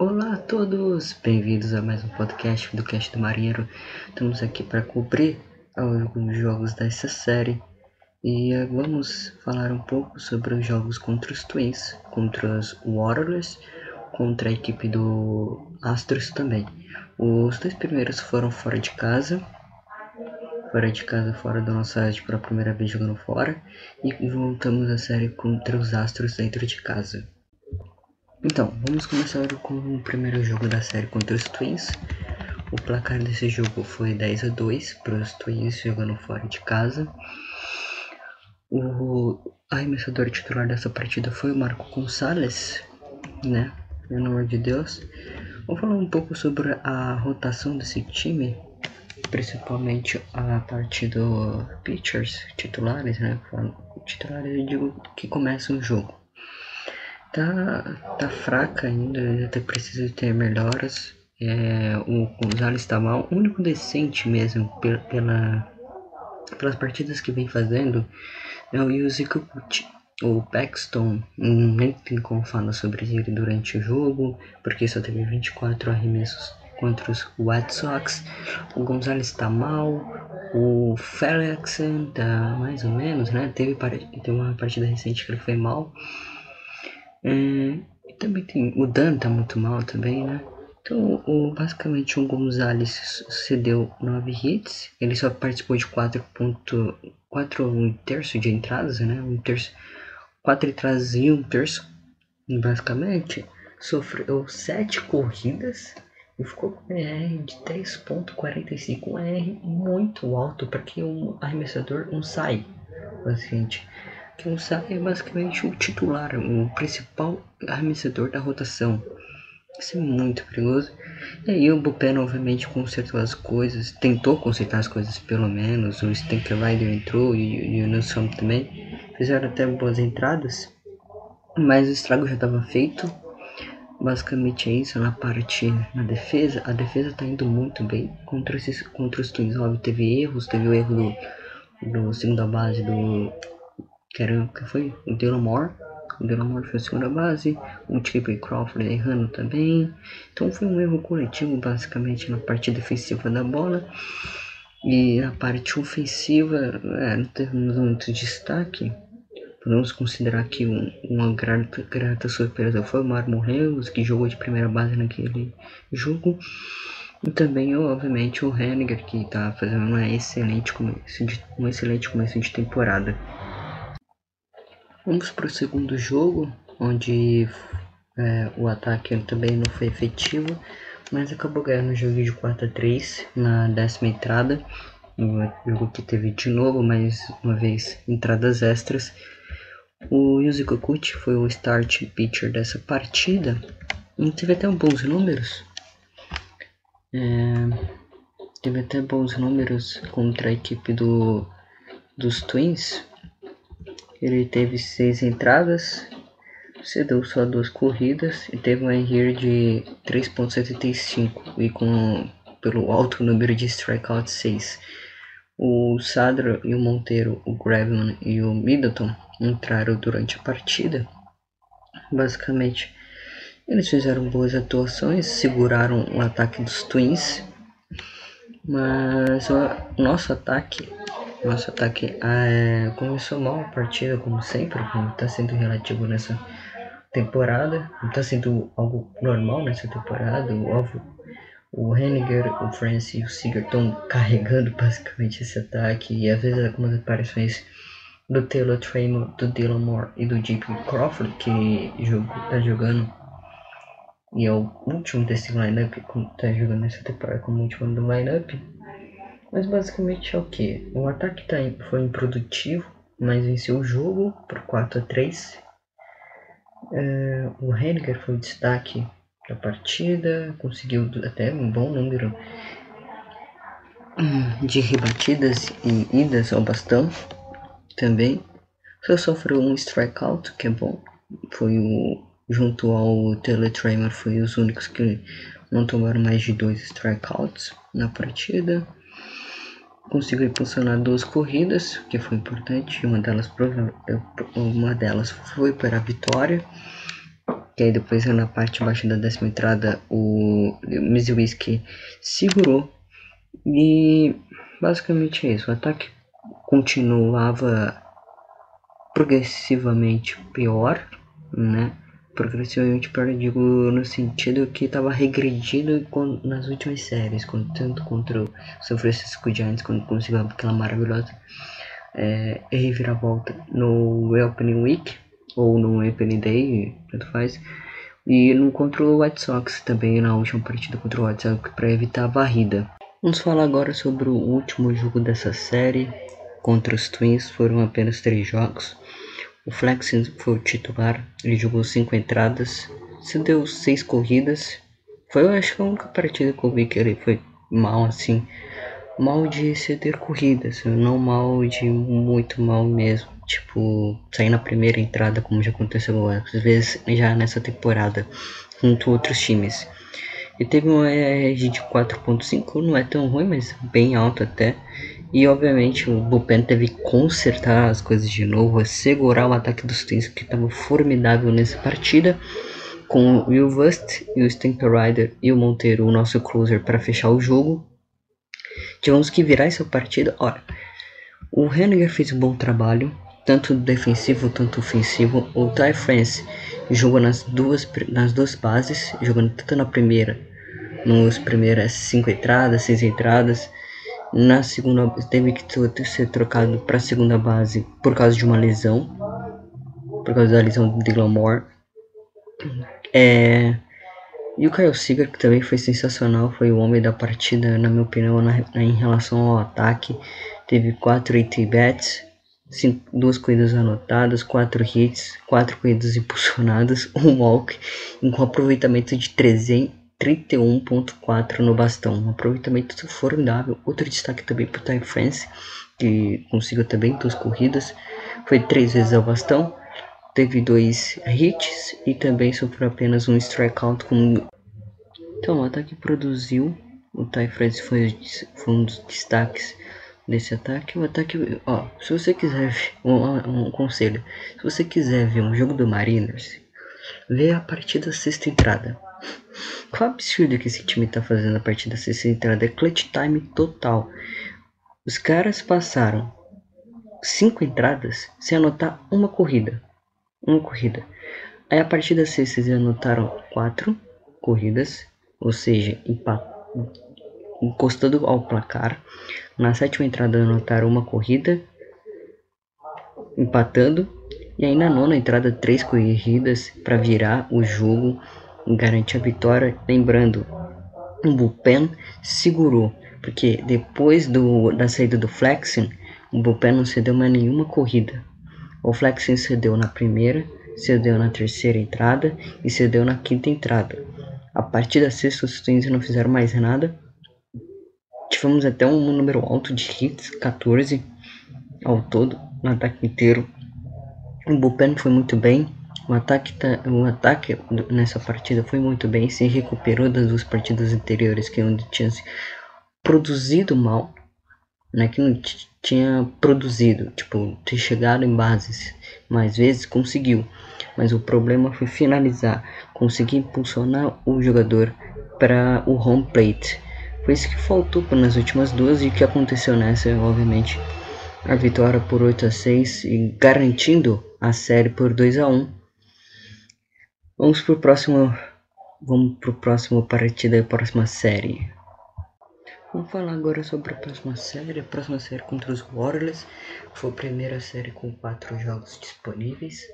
Olá a todos, bem-vindos a mais um podcast do Cast do Marinheiro. Estamos aqui para cobrir alguns jogos dessa série e eh, vamos falar um pouco sobre os jogos contra os Twins, contra os Warriors, contra a equipe do Astros também. Os dois primeiros foram fora de casa, fora de casa, fora da nossa site pela primeira vez jogando fora, e voltamos a série contra os Astros dentro de casa. Então, vamos começar com o primeiro jogo da série contra os Twins. O placar desse jogo foi 10 a 2 para os Twins jogando fora de casa. O arremessador titular dessa partida foi o Marco Gonçalves, né? Pelo amor de Deus. Vamos falar um pouco sobre a rotação desse time, principalmente a parte do pitchers titulares, né? Titulares eu digo que começam o jogo tá, tá fraca ainda, até precisa ter melhoras. É, o Gonzalez está mal. O único decente mesmo pela, pela, pelas partidas que vem fazendo é o Yuzi Kikuchi. O Paxton, nem tem como falar sobre ele durante o jogo, porque só teve 24 arremessos contra os White Sox. O Gonzalez está mal. O Felix tá mais ou menos, né? Teve, teve uma partida recente que ele foi mal. É, e também tem. O Dan tá muito mal também, né? Então, o, basicamente, o Gonzalez cedeu 9 hits. Ele só participou de 4.4 um terço de entradas, né? Um terço. 4 entradas e um terço. Basicamente, sofreu 7 corridas e ficou com um ER de 3.45. Um ER muito alto para que um arremessador não sai. Basicamente. Que o Sá é basicamente o titular, o principal arremessador da rotação. Isso é muito perigoso. E aí o Bupen obviamente consertou as coisas, tentou consertar as coisas pelo menos. O Stanker Rider entrou e, e o Nilsson também. Fizeram até boas entradas, mas o estrago já estava feito. Basicamente é isso na parte na defesa. A defesa está indo muito bem contra, esses, contra os Twins. Óbvio, teve erros, teve o erro do, do segunda base do que era que foi o Dylan Moore. O Dylan Moore foi a segunda base, o Triple Crawford errando também. Então foi um erro coletivo basicamente na parte defensiva da bola. E na parte ofensiva, é, não temos muito destaque. Podemos considerar que um, uma grata, grata surpresa foi o Marmon Reus, que jogou de primeira base naquele jogo. E também, obviamente, o Henniger, que está fazendo uma excelente começo de, um excelente começo de temporada. Vamos para o segundo jogo, onde é, o ataque também não foi efetivo, mas acabou ganhando o jogo de 4 a 3 na décima entrada. Um jogo que teve de novo, mais uma vez, entradas extras. O Yuzi Kokuchi foi o start pitcher dessa partida. E teve até bons números. É, teve até bons números contra a equipe do, dos Twins. Ele teve seis entradas, cedeu só duas corridas e teve um RR de 3.75 e com pelo alto número de strikeouts 6. O Sadra e o Monteiro, o Graveman e o Middleton entraram durante a partida. Basicamente, eles fizeram boas atuações, seguraram o ataque dos Twins, mas o nosso ataque nosso ataque é, começou mal a partida, como sempre, como está sendo relativo nessa temporada. Não está sendo algo normal nessa temporada. O, o Henniger, o Francis e o Seager estão carregando basicamente esse ataque. E às vezes algumas aparições do Taylor Traynor, do Dylan Moore e do J.P. Crawford, que está jogando. E é o último desse lineup está jogando nessa temporada como último do lineup mas basicamente é o que? O ataque tá, foi improdutivo, mas venceu o jogo por 4 a 3 é, O Henniger foi o destaque da partida, conseguiu até um bom número de rebatidas e idas ao bastão também. Só sofreu um strikeout, que é bom. Foi o junto ao Teletramer foi os únicos que não tomaram mais de dois strikeouts na partida conseguiu impulsionar duas corridas, que foi importante, uma delas, uma delas foi para a vitória. que aí depois na parte baixa da décima entrada o Mizuwiski segurou e basicamente é isso. O ataque continuava progressivamente pior, né? Progressivamente pior, digo no sentido que estava regredindo nas últimas séries, tanto contra o São Francisco Giants, quando conseguiu aquela maravilhosa é, reviravolta no Opening Week, ou no Opening Day, tanto faz, e no contra o White Sox também na última partida contra o White Sox para evitar a varrida. Vamos falar agora sobre o último jogo dessa série contra os Twins, foram apenas três jogos. O Flexen foi o titular, ele jogou cinco entradas, se deu seis corridas. Foi, eu acho que a única partida que eu vi que ele foi mal assim mal de ceder corridas, não mal de muito mal mesmo. Tipo, sair na primeira entrada, como já aconteceu às vezes já nessa temporada, junto a outros times. E teve uma ERG de 4.5, não é tão ruim, mas bem alto até. E obviamente o Bullpen teve que consertar as coisas de novo, segurar o ataque dos Twins que estava formidável nessa partida. Com o Will Vust e o Stamper Rider e o Monteiro, o nosso closer, para fechar o jogo. Tivemos que virar essa partida. Olha, o Henniger fez um bom trabalho, tanto defensivo quanto ofensivo. O Ty France jogou nas duas, nas duas bases, jogando tanto na primeira, nos primeiras cinco entradas, seis entradas. Na segunda, teve que ser trocado para segunda base por causa de uma lesão, por causa da lesão de Dylan Moore. É, e o Kyle Seager, que também foi sensacional, foi o homem da partida, na minha opinião, na, na, em relação ao ataque. Teve 4 AT bats, 2 corridas anotadas, 4 hits, 4 corridas impulsionadas, um walk, com um aproveitamento de 31.4 no bastão. Um aproveitamento formidável. Outro destaque também para o Ty France, que conseguiu também duas corridas, foi 3 vezes ao bastão. Teve dois hits e também sofreu apenas um strikeout com então o ataque produziu. O Ty France foi, foi um dos destaques desse ataque. O ataque ó se você quiser um, um conselho. Se você quiser ver um jogo do Mariners vê a partida sexta entrada qual absurdo que esse time tá fazendo a partida sexta entrada é clutch time total os caras passaram cinco entradas sem anotar uma corrida uma corrida. Aí a partir da sexta eles anotaram quatro corridas, ou seja, encostando ao placar. Na sétima entrada anotaram uma corrida, empatando. E aí na nona entrada três corridas para virar o jogo garantir a vitória. Lembrando, o bullpen segurou, porque depois do, da saída do Flexen, o bullpen não cedeu mais nenhuma corrida. O Flexen cedeu na primeira, cedeu na terceira entrada e cedeu na quinta entrada. A partir da sexta, os Twins não fizeram mais nada. Tivemos até um número alto de hits, 14 ao todo, no ataque inteiro. O bullpen foi muito bem. O ataque, tá, o ataque nessa partida foi muito bem, se recuperou das duas partidas anteriores que onde tinha produzido mal, né, que não tinha produzido, tipo, ter chegado em bases mais vezes, conseguiu. Mas o problema foi finalizar, conseguir impulsionar o jogador para o home plate. Foi isso que faltou nas últimas duas e que aconteceu nessa, obviamente. A vitória por 8 a 6 e garantindo a série por 2 a 1. Vamos pro próximo vamos pro próximo partida e próxima série. Vamos falar agora sobre a próxima série. A próxima série contra os Warriors. Foi a primeira série com quatro jogos disponíveis.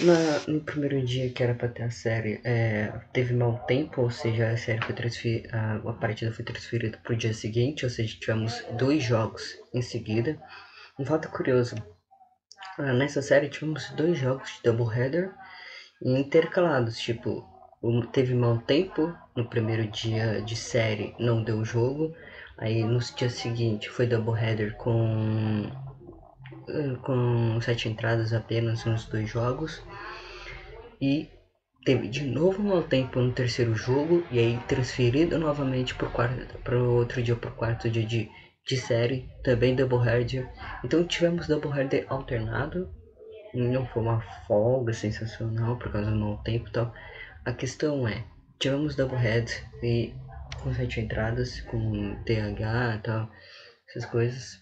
Na, no primeiro dia que era para ter a série, é, teve mau tempo, ou seja, a série foi transferida, a, a partida foi transferida para o dia seguinte, ou seja, tivemos dois jogos em seguida. Um fato curioso, ah, nessa série tivemos dois jogos de doubleheader intercalados, tipo, teve mau tempo no primeiro dia de série, não deu jogo. Aí no dia seguinte foi doubleheader com com sete entradas apenas nos dois jogos. E teve de novo mau tempo no terceiro jogo e aí transferido novamente para o outro dia para o quarto dia de, de série, também doubleheader. Então tivemos doubleheader alternado não foi uma folga sensacional por causa do mau tempo e tal. A questão é, tivemos doublehead e com sete entradas, com TH e tal, essas coisas.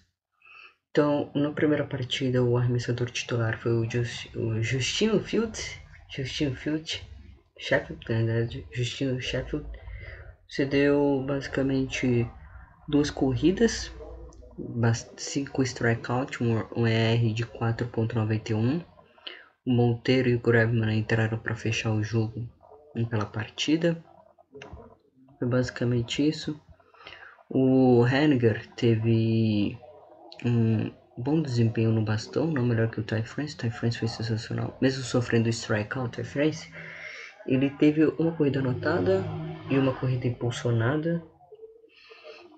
Então, na primeira partida, o arremessador titular foi o, Just, o Justino Field, Justino Field, Sheffield, na verdade, Justino Sheffield, cedeu basicamente duas corridas, cinco strikeouts, um, um ER de 4.91. O Monteiro e o Graveman entraram para fechar o jogo pela partida. Foi basicamente isso. O Henniger teve um bom desempenho no bastão, não melhor que o Ty France. Ty France foi sensacional, mesmo sofrendo strikeout. Ty France ele teve uma corrida anotada e uma corrida impulsionada.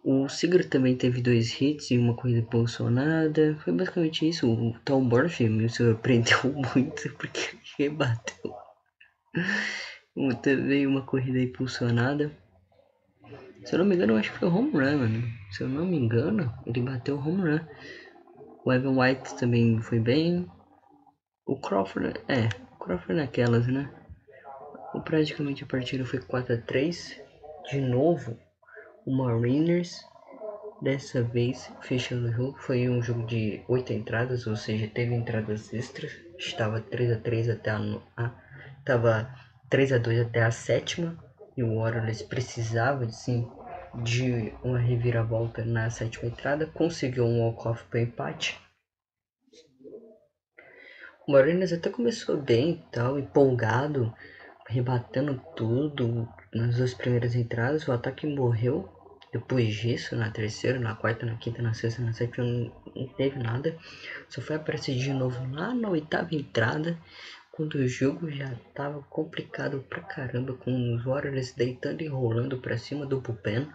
O Sigurd também teve dois hits e uma corrida impulsionada. Foi basicamente isso. O Tom Murphy me surpreendeu muito porque rebateu. Também uma corrida impulsionada. Se eu não me engano, acho que foi home run, mano. Se eu não me engano, ele bateu home run. O Evan White também foi bem. O Crawford, é, o Crawford naquelas, né? O praticamente a partida foi 4 a 3 De novo, o Mariners. Dessa vez, fechando o jogo, foi um jogo de 8 entradas, ou seja, teve entradas extras. Estava 3 a 3 até a, a tava 3 a 2 até a sétima e o Orioles precisava sim de uma reviravolta na sétima entrada, conseguiu um walk-off para empate. O Mariners até começou bem tal, empolgado, rebatendo tudo nas duas primeiras entradas. O ataque morreu depois disso, na terceira, na quarta, na quinta, na sexta, na sétima, não, teve nada. Só foi aparecer de novo lá na oitava entrada, quando o jogo já tava complicado pra caramba, com os Warriors deitando e rolando pra cima do bullpen.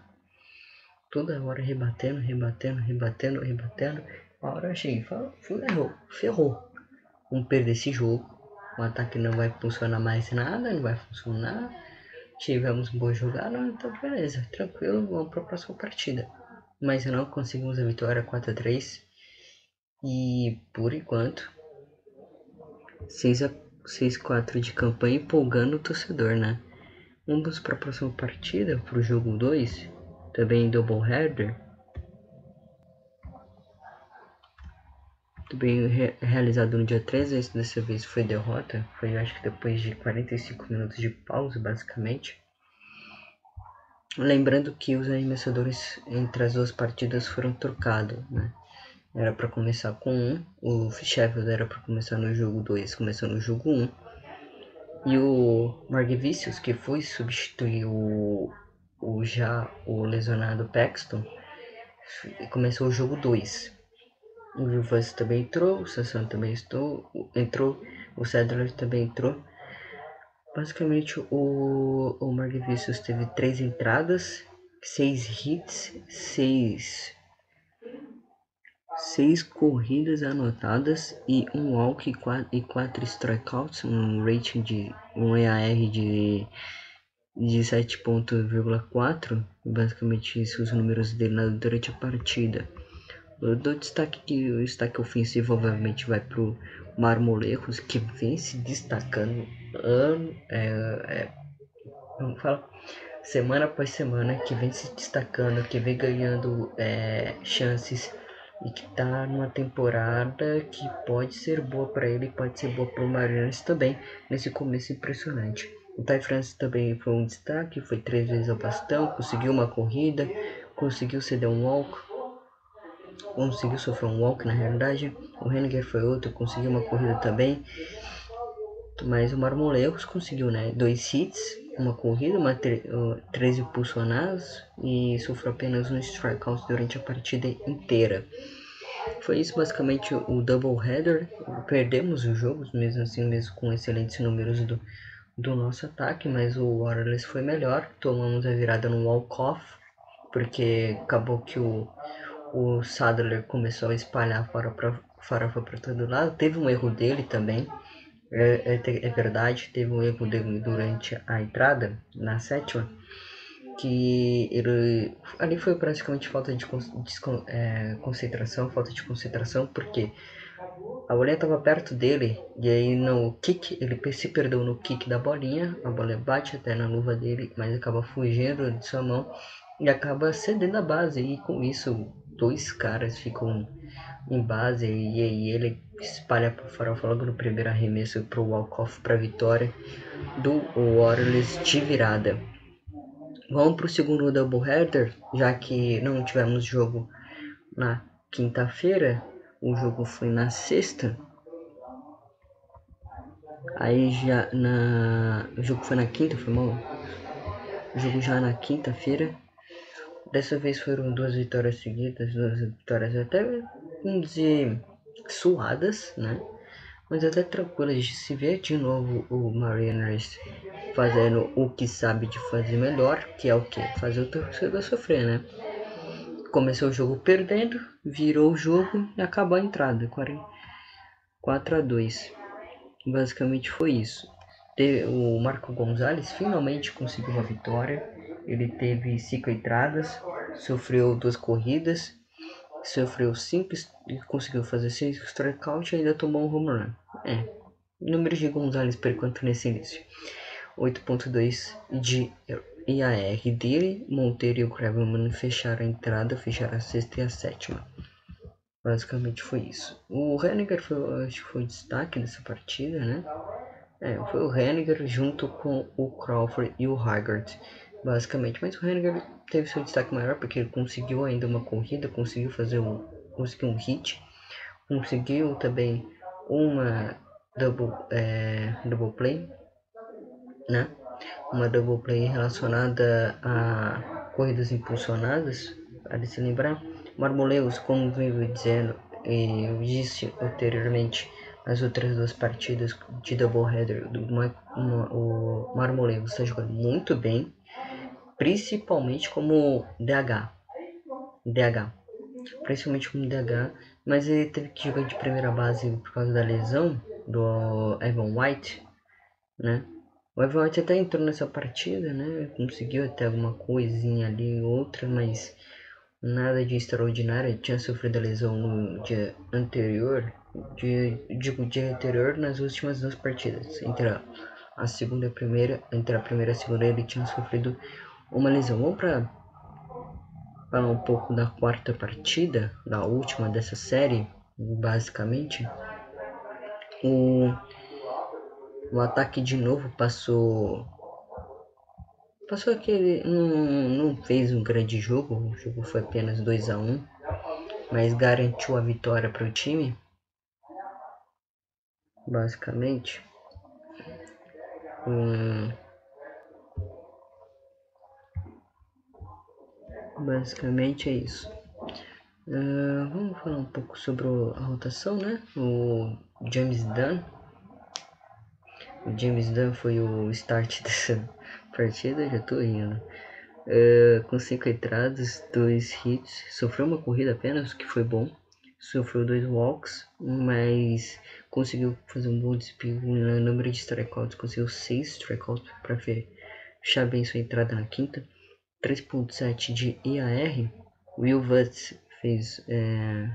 Toda hora rebatendo, rebatendo, rebatendo, rebatendo. A hora eu achei, ferrou, ferrou. Vamos perder esse jogo. O ataque não vai funcionar mais nada, não vai funcionar. Tivemos bom jogada, então beleza, tranquilo, vamos para a próxima partida. Mas não conseguimos a vitória 4 a 3 E por enquanto, 6 a 6-4 de campanha empolgando o torcedor, né? Vamos para a próxima partida, para o jogo 2, também double header. Também re realizado no dia 13, dessa vez foi derrota, foi acho que depois de 45 minutos de pausa, basicamente. Lembrando que os arremessadores entre as duas partidas foram trocados, né? era para começar com um, o Sheffield era para começar no jogo 2, começou no jogo 1. Um, e o Margevicius, que foi substituir o, o já o lesionado Paxton, começou o jogo 2. O Gilvas também entrou, o Sasson também estou, entrou, o Sadler também entrou. Basicamente o, o Margevicius teve três entradas, seis hits, seis seis corridas anotadas e um walk e quatro strikeouts, um rating de um EAR de de 7.4, basicamente isso os números dele durante a partida. Eu dou destaque que o destaque ofensivo obviamente vai pro Marmolecos que vem se destacando ano é, é, vamos falar semana após semana que vem se destacando, que vem ganhando é, chances e que tá numa temporada que pode ser boa para ele, pode ser boa para o Mariners também, nesse começo impressionante. O Ty France também foi um destaque, foi três vezes ao bastão, conseguiu uma corrida, conseguiu ceder um walk, conseguiu sofrer um walk na realidade. O Henniger foi outro, conseguiu uma corrida também. Mas o Marmoleus conseguiu, né? Dois hits, uma corrida, uma 13 impulsionados e sofreu apenas um strikeout durante a partida inteira. Foi isso basicamente o double header. Perdemos os jogos, mesmo assim, mesmo com excelentes números do, do nosso ataque, mas o Warriors foi melhor. Tomamos a virada no walk-off, porque acabou que o, o Sadler começou a espalhar para farofa para todo lado. Teve um erro dele também, é, é, é, verdade, teve um erro dele durante a entrada, na sétima, que ele ali foi praticamente falta de, de é, concentração, falta de concentração, porque a bolinha estava perto dele e aí no kick ele se perdeu no kick da bolinha a bola bate até na luva dele mas acaba fugindo de sua mão e acaba cedendo a base e com isso dois caras ficam em base e aí ele espalha para farofa logo no primeiro arremesso para o walk-off para vitória do Warriors de virada vamos para o segundo doubleheader já que não tivemos jogo na quinta-feira o jogo foi na sexta. Aí já na. O jogo foi na quinta, foi mal. O jogo já na quinta-feira. Dessa vez foram duas vitórias seguidas, duas vitórias até, vamos dizer, suadas, né? Mas até tranquilas de se ver de novo o Mariners fazendo o que sabe de fazer melhor, que é o que? Fazer o torcedor sofrer, né? começou o jogo perdendo, virou o jogo e acabou a entrada. 4 a 2 Basicamente foi isso. O Marco Gonzalez finalmente conseguiu uma vitória. Ele teve cinco entradas, sofreu duas corridas, sofreu cinco conseguiu fazer seis strikeouts e ainda tomou um home run. É, números de Gonzalez por enquanto nesse início. 8.2 de e a R dele, Monteiro e o Gravelman fecharam a entrada, fecharam a sexta e a sétima. Basicamente foi isso. O Henniger foi, acho que foi o destaque dessa partida, né? É, foi o Henniger junto com o Crawford e o Haggard, basicamente. Mas o Henniger teve seu destaque maior porque ele conseguiu ainda uma corrida, conseguiu fazer um, conseguiu um hit, conseguiu também uma double, é, double play, né? uma double play relacionada a corridas impulsionadas, para se lembrar. Marmoleus, como venho dizendo, eu disse anteriormente, as outras duas partidas de doubleheader, o Marmoleus está jogando muito bem, principalmente como DH. DH. Principalmente como DH, mas ele teve que jogar de primeira base por causa da lesão do Evan White, né? O Everton até entrou nessa partida, né? Conseguiu até alguma coisinha ali, outra, mas nada de extraordinário. Ele tinha sofrido a lesão no dia anterior, dia, digo, dia anterior nas últimas duas partidas. Entre a, a segunda e a primeira, entre a primeira e a segunda, ele tinha sofrido uma lesão. Vamos para falar um pouco da quarta partida, da última dessa série, basicamente. O o ataque de novo passou. Passou aquele. Não, não fez um grande jogo. O jogo foi apenas 2 a 1 um, Mas garantiu a vitória para o time. Basicamente. Hum, basicamente é isso. Uh, vamos falar um pouco sobre a rotação, né? O James Dunn o James Dunn foi o start dessa partida, já tô rindo. Uh, com 5 entradas, 2 hits, sofreu uma corrida apenas, que foi bom. Sofreu dois walks, mas conseguiu fazer um bom desempenho no número de strikeouts. Conseguiu 6 strikeouts para fechar bem sua entrada na quinta. 3.7 de IAR. Will Vutz fez, é,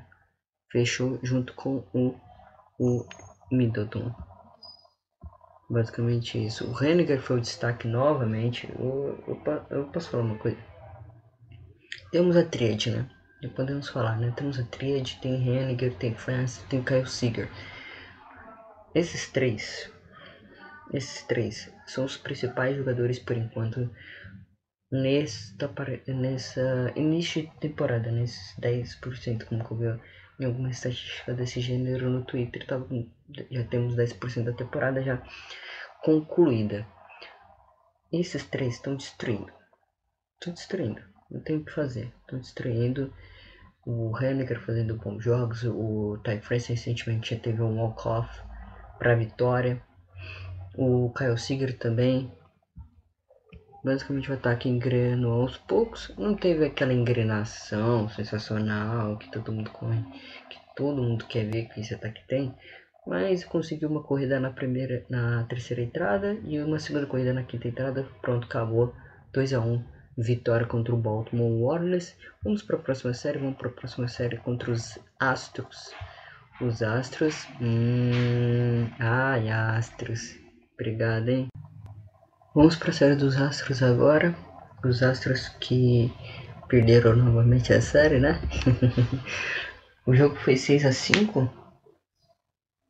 fechou junto com o, o Middleton. Basicamente isso. O Henniger foi o destaque novamente. Eu, eu, eu posso falar uma coisa? Temos a tríade, né? Já podemos falar, né? Temos a tríade, tem Henniger, tem France, tem Kyle Seager. Esses três, esses três são os principais jogadores por enquanto nesta, nessa início de temporada, nesses 10%, como eu vi em alguma estatística desse gênero no Twitter, tá, já temos 10% da temporada já concluída. Esses três estão destruindo. Estão destruindo. Não tem o que fazer. Estão destruindo. O Henniger fazendo bons jogos. O Ty France recentemente já teve um walk-off para vitória. O Kyle Seager também. Basicamente o ataque engrenou aos poucos. Não teve aquela engrenação sensacional que todo mundo corre, que todo mundo quer ver que esse ataque tem mas conseguiu uma corrida na primeira, na terceira entrada e uma segunda corrida na quinta entrada. Pronto, acabou 2 a 1 vitória contra o Baltimore Warriors. Vamos para a próxima série, vamos para a próxima série contra os Astros. Os Astros. Hum... Ai, Astros. Obrigado, hein? Vamos para a série dos Astros agora. Os Astros que perderam novamente a série, né? o jogo foi 6 a 5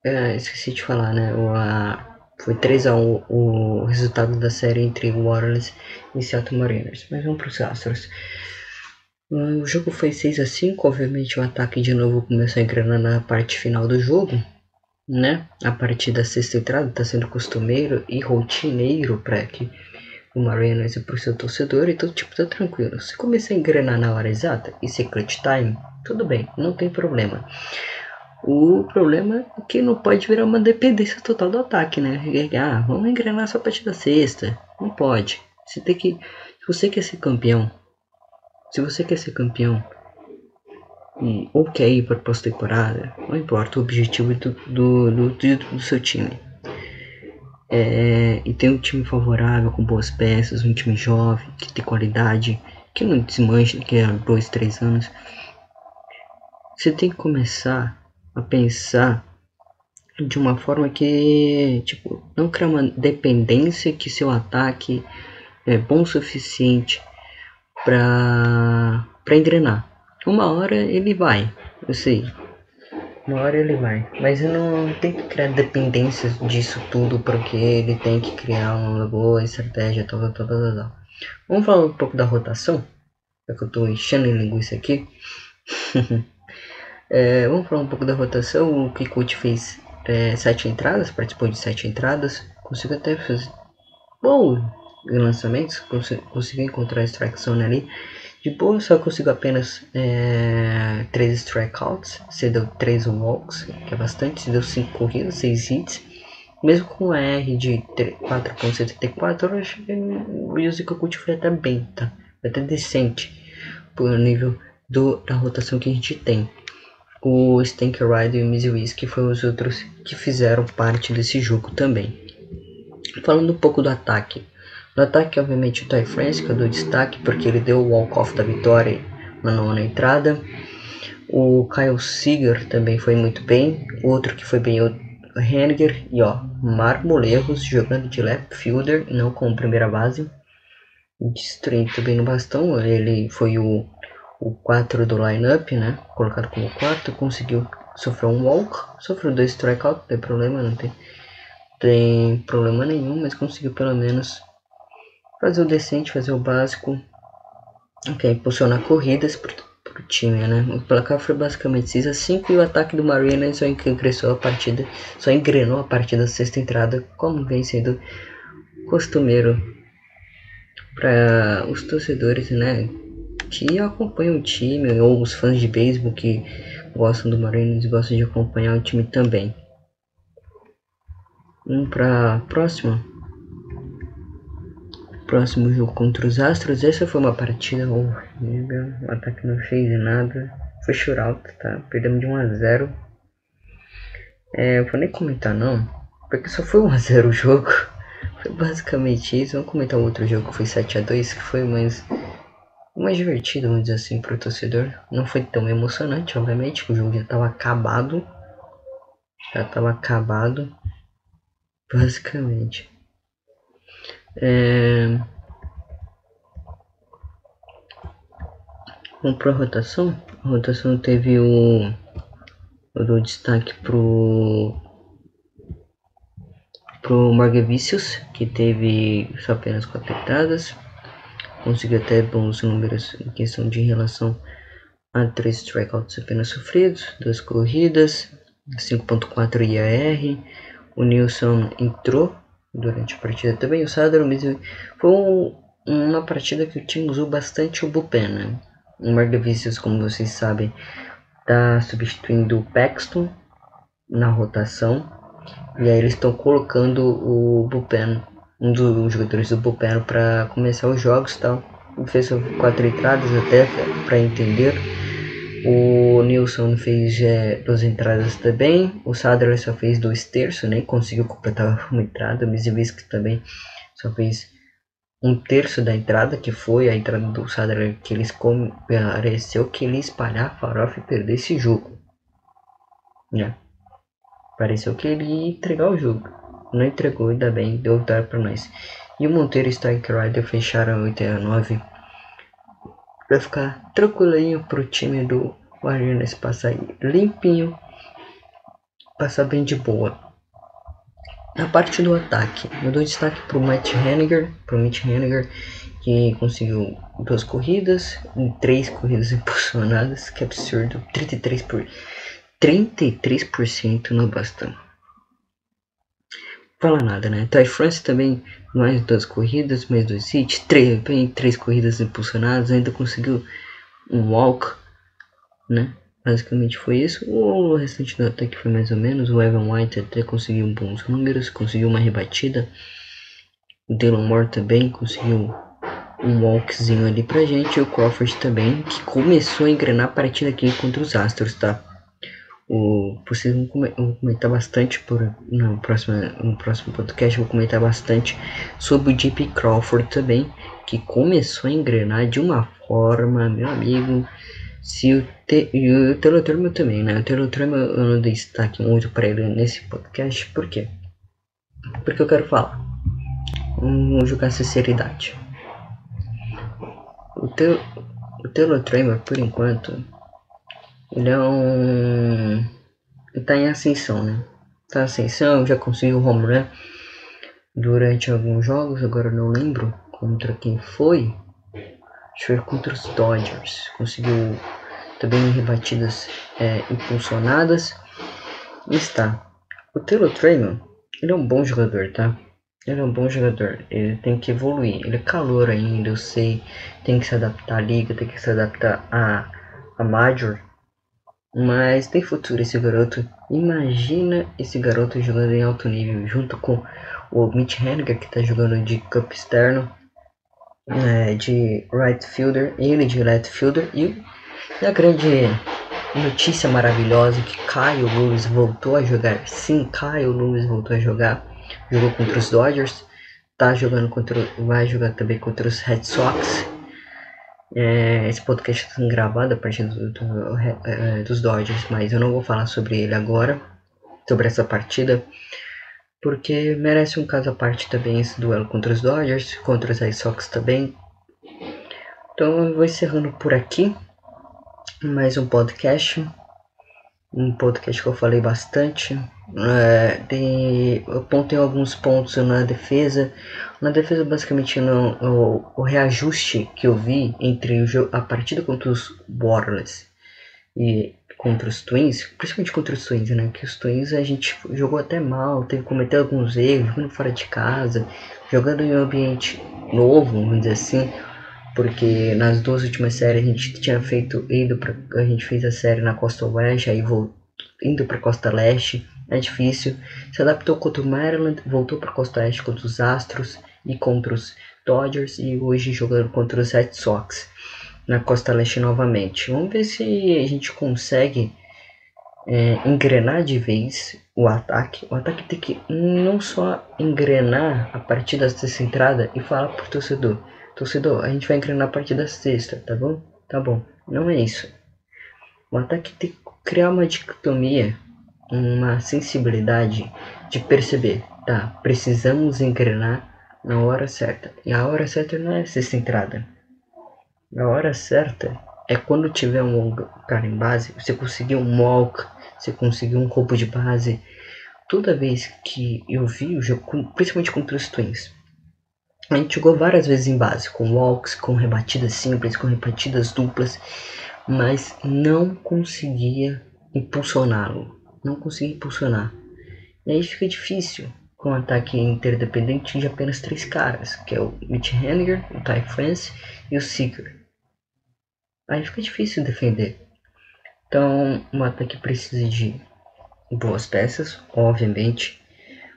é, Esqueci de falar, né? O, a, foi 3 a 1 o resultado da série entre Warriors e Seattle Mariners. Mas vamos para os Astros. O jogo foi 6 a 5 obviamente o ataque de novo começou a engrenar na parte final do jogo, né? A partir da sexta entrada está sendo costumeiro e rotineiro para que o Mariners e para o seu torcedor, então tipo, tá tranquilo. Se começar a engrenar na hora exata e clutch time, tudo bem, não tem problema. O problema é que não pode virar uma dependência total do ataque, né? Ah, vamos engrenar só a partir da sexta. Não pode. Você tem que. Se você quer ser campeão, se você quer ser campeão e, ou quer ir para a pós-temporada, não importa o objetivo do, do, do, do, seu time. É, e tem um time favorável, com boas peças, um time jovem, que tem qualidade, que não desmancha daqui a dois, três anos. Você tem que começar a pensar de uma forma que, tipo, não criar uma dependência que seu ataque é bom o suficiente pra engrenar. Uma hora ele vai, eu sei. Uma hora ele vai. Mas eu não tem que criar dependências disso tudo porque ele tem que criar uma boa estratégia, tal, tal, tal, tal. Vamos falar um pouco da rotação. É que eu tô enchendo em linguiça aqui. é, vamos falar um pouco da rotação. O Kikuchi fez é, sete entradas, participou de sete entradas. Conseguiu até fazer em lançamentos, consegui encontrar strike zone ali. De boa, só consigo apenas é, 3 strikeouts. Você deu 3 walks, que é bastante. Você deu 5 corridas, 6 hits. Mesmo com a R de 4.74, eu acho que o Yuzi Kakuchi foi até bem, tá? Foi até decente por nível do, da rotação que a gente tem. O Stank Rider e o Mizuiz, que foram os outros que fizeram parte desse jogo também. Falando um pouco do ataque. No ataque, obviamente, o Ty France, que eu dou destaque porque ele deu o walk-off da vitória na nona entrada. O Kyle Seager também foi muito bem. Outro que foi bem o Henniger. E ó, Marmolerros jogando de left fielder, não como primeira base. Destruindo também no bastão. Ele foi o, o 4 do lineup, né? Colocado como quarto. Conseguiu sofrer um walk. Sofreu dois strikeouts, não tem problema, não tem, tem problema nenhum. Mas conseguiu pelo menos fazer o decente, fazer o básico, ok, impulsionar corridas pro, pro time, né? O placar foi basicamente 6 a 5 e o ataque do Marina só ingressou a partida, só engrenou a partir da sexta entrada, como vem sendo costumeiro para os torcedores, né? Que acompanham o time, ou os fãs de beisebol que gostam do Mariners gostam de acompanhar o time também. Vamos para a próxima próximo jogo contra os Astros. Essa foi uma partida horrível. O ataque não fez nada. Foi shootout, tá? Perdemos de 1 a 0. É, eu vou nem comentar não, porque só foi 1 a 0 o jogo. Foi basicamente isso. Vamos comentar um outro jogo que foi 7 a 2 que foi mais mais divertido, vamos dizer assim, para o torcedor. Não foi tão emocionante, obviamente, o jogo já estava acabado. Já estava acabado. Basicamente. É... Vamos para a rotação. A rotação teve o. Eu dou destaque pro. Pro Margavicius, que teve só apenas quatro entradas. Conseguiu até bons números em questão de relação a três strikeouts apenas sofridos, duas corridas, 5.4 IAR. O Nilson entrou durante a partida também. O Sadler mesmo foi um, uma partida que o time usou bastante o bullpen, né? O Margavicius, como vocês sabem, está substituindo o Paxton na rotação. E aí eles estão colocando o bullpen, um dos jogadores do bullpen para começar os jogos tal. Fez quatro entradas até para entender o Nilson fez é, duas entradas também. O Sadler só fez dois terços, nem conseguiu completar uma entrada. O Mizivisk também só fez um terço da entrada, que foi a entrada do Sadler que eles pareceu que ele espalhar a farofa e perder esse jogo. né? Pareceu que ele ia entregar o jogo. Não entregou, ainda bem, deu vitória para nós. E o Monteiro e o Strike Rider fecharam 8 a 9 Vai ficar tranquilinho pro time do Guardianes passar aí limpinho, passar bem de boa. A parte do ataque, eu dou destaque pro Matt Henniger, pro Matt Henniger, que conseguiu duas corridas, três corridas impulsionadas, que absurdo, 33 por 33% no bastão. Fala nada, né? Ty France também mais duas corridas, mais dois hits, três, bem, três corridas impulsionadas, ainda conseguiu um walk, né? Basicamente foi isso. O restante do ataque foi mais ou menos. O Evan White até conseguiu bons números, conseguiu uma rebatida. O Dylan Moore também conseguiu um walkzinho ali pra gente. E o Crawford também, que começou a engrenar a partida aqui contra os Astros, tá? O, vocês vão comentar bastante por, no, próximo, no próximo podcast. Vou comentar bastante sobre o JP Crawford também, que começou a engrenar de uma forma, meu amigo. Se o, te, o Telotermo também, né? O Telotermo eu não destaque muito para ele nesse podcast, por quê? Porque eu quero falar. Vamos jogar sinceridade. O, te, o Telotrema, por enquanto, ele é um. Ele tá em ascensão, né? Tá em ascensão, já conseguiu home run durante alguns jogos, agora não lembro contra quem foi. Acho que foi contra os Dodgers. Conseguiu também rebatidas é, impulsionadas. Está. O Taylor Traymon, ele é um bom jogador, tá? Ele é um bom jogador, ele tem que evoluir. Ele é calor ainda, eu sei. Tem que se adaptar à liga, tem que se adaptar a, a Major. Mas tem futuro esse garoto. Imagina esse garoto jogando em alto nível junto com o Mitch Henniger que está jogando de campo externo, é, de right fielder, ele de left fielder e, a grande notícia maravilhosa que Caio Lewis voltou a jogar. Sim, Caio Lewis voltou a jogar. Jogou contra os Dodgers, tá jogando contra, vai jogar também contra os Red Sox é, esse podcast está sendo gravado a partir do, do, é, dos Dodgers, mas eu não vou falar sobre ele agora, sobre essa partida, porque merece um caso à parte também esse duelo contra os Dodgers, contra os Red Sox também. Então eu vou encerrando por aqui mais um podcast, um podcast que eu falei bastante. É, de, eu alguns pontos na defesa, na defesa, basicamente, no, o, o reajuste que eu vi entre o, a partida contra os Borderlands e contra os Twins, principalmente contra os Twins, né? Que os Twins a gente jogou até mal, teve cometer alguns erros, jogando fora de casa, jogando em um ambiente novo, vamos dizer assim, porque nas duas últimas séries a gente tinha feito indo pra, a gente fez a série na costa oeste, aí vou, indo para costa leste, é difícil. Se adaptou contra o Maryland, voltou para costa oeste contra os Astros e contra os Dodgers e hoje jogando contra os Red Sox na Costa Leste novamente. Vamos ver se a gente consegue é, engrenar de vez o ataque. O ataque tem que não só engrenar a partir da entrada e falar pro torcedor: torcedor, a gente vai engrenar a partir da sexta, tá bom? Tá bom. Não é isso. O ataque tem que criar uma dicotomia, uma sensibilidade de perceber, tá? Precisamos engrenar na hora certa. E a hora certa não é sexta entrada. A hora certa é quando tiver um cara em base, você conseguir um walk, você conseguir um roubo de base. Toda vez que eu vi o jogo, principalmente contra os Twins, a gente jogou várias vezes em base, com walks, com rebatidas simples, com rebatidas duplas, mas não conseguia impulsioná-lo. Não conseguia impulsionar. E aí fica difícil com um ataque interdependente de apenas três caras, que é o Mitch Henniger, o Ty France e o Seeker. Aí fica difícil defender. Então, um ataque precisa de boas peças, obviamente.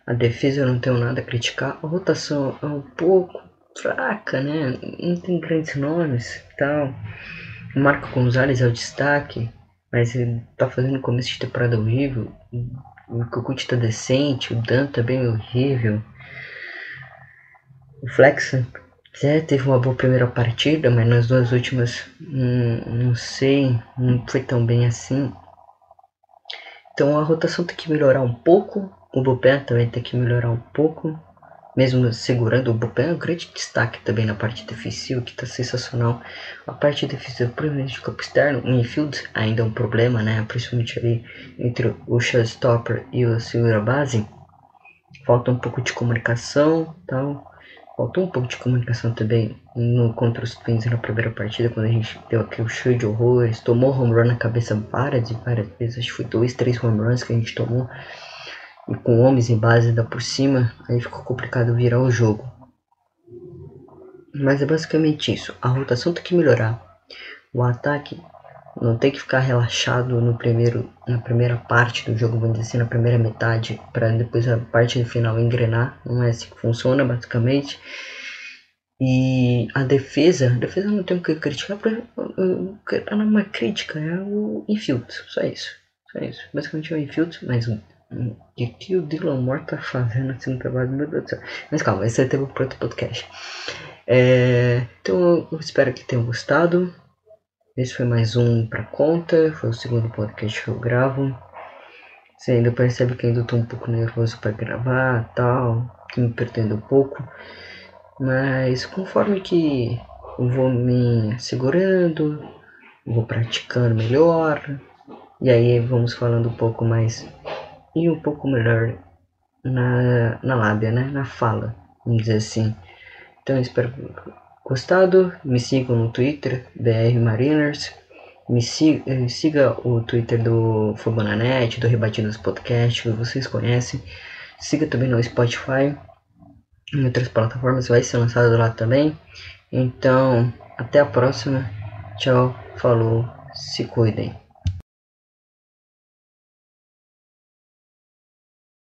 A defesa eu não tenho nada a criticar. A rotação é um pouco fraca, né? Não tem grandes nomes tal. O Marco Gonzalez é o destaque, mas ele tá fazendo começo de temporada horrível. O Kukut tá decente, o Dan tá bem horrível. O Flex até teve uma boa primeira partida, mas nas duas últimas hum, não sei, não foi tão bem assim. Então a rotação tem que melhorar um pouco, o bullpen também tem que melhorar um pouco, mesmo segurando o bullpen é um grande destaque também na parte defensiva, que está sensacional. A parte defensiva, principalmente de campo externo, o infield ainda é um problema, né? Principalmente ali entre o showstopper e o segura base. Falta um pouco de comunicação, tal. Faltou um pouco de comunicação também no contra os Twins na primeira partida, quando a gente deu aquele show de horrores, tomou home run na cabeça várias e várias vezes, acho que foi dois, três home runs que a gente tomou, e com homens em base da por cima, aí ficou complicado virar o jogo. Mas é basicamente isso, a rotação tem que melhorar, o ataque não tem que ficar relaxado no primeiro, na primeira parte do jogo, vamos dizer assim, na primeira metade, para depois a parte final engrenar. Não é assim que funciona, basicamente. E a defesa, a defesa não tem o que criticar, porque ela é uma crítica, é o infield, só isso. Só isso. Basicamente é o infield, mas o que, o Dylan Moore tá fazendo assim no trabalho, meu Deus do céu. Mas calma, esse é o para outro podcast. É, então eu espero que tenham gostado. Esse foi mais um pra conta, foi o segundo podcast que eu gravo. Você ainda percebe que ainda estou um pouco nervoso para gravar tal, que me pretendo um pouco. Mas conforme que eu vou me segurando, vou praticando melhor, e aí vamos falando um pouco mais e um pouco melhor na, na lábia, né? Na fala, vamos dizer assim. Então espero gostado, me sigam no Twitter, BR Mariners. Me siga, eh, siga o Twitter do Fubananet, do Rebatidas Podcast, que vocês conhecem. Siga também no Spotify, em outras plataformas, vai ser lançado lá também. Então, até a próxima. Tchau, falou, se cuidem.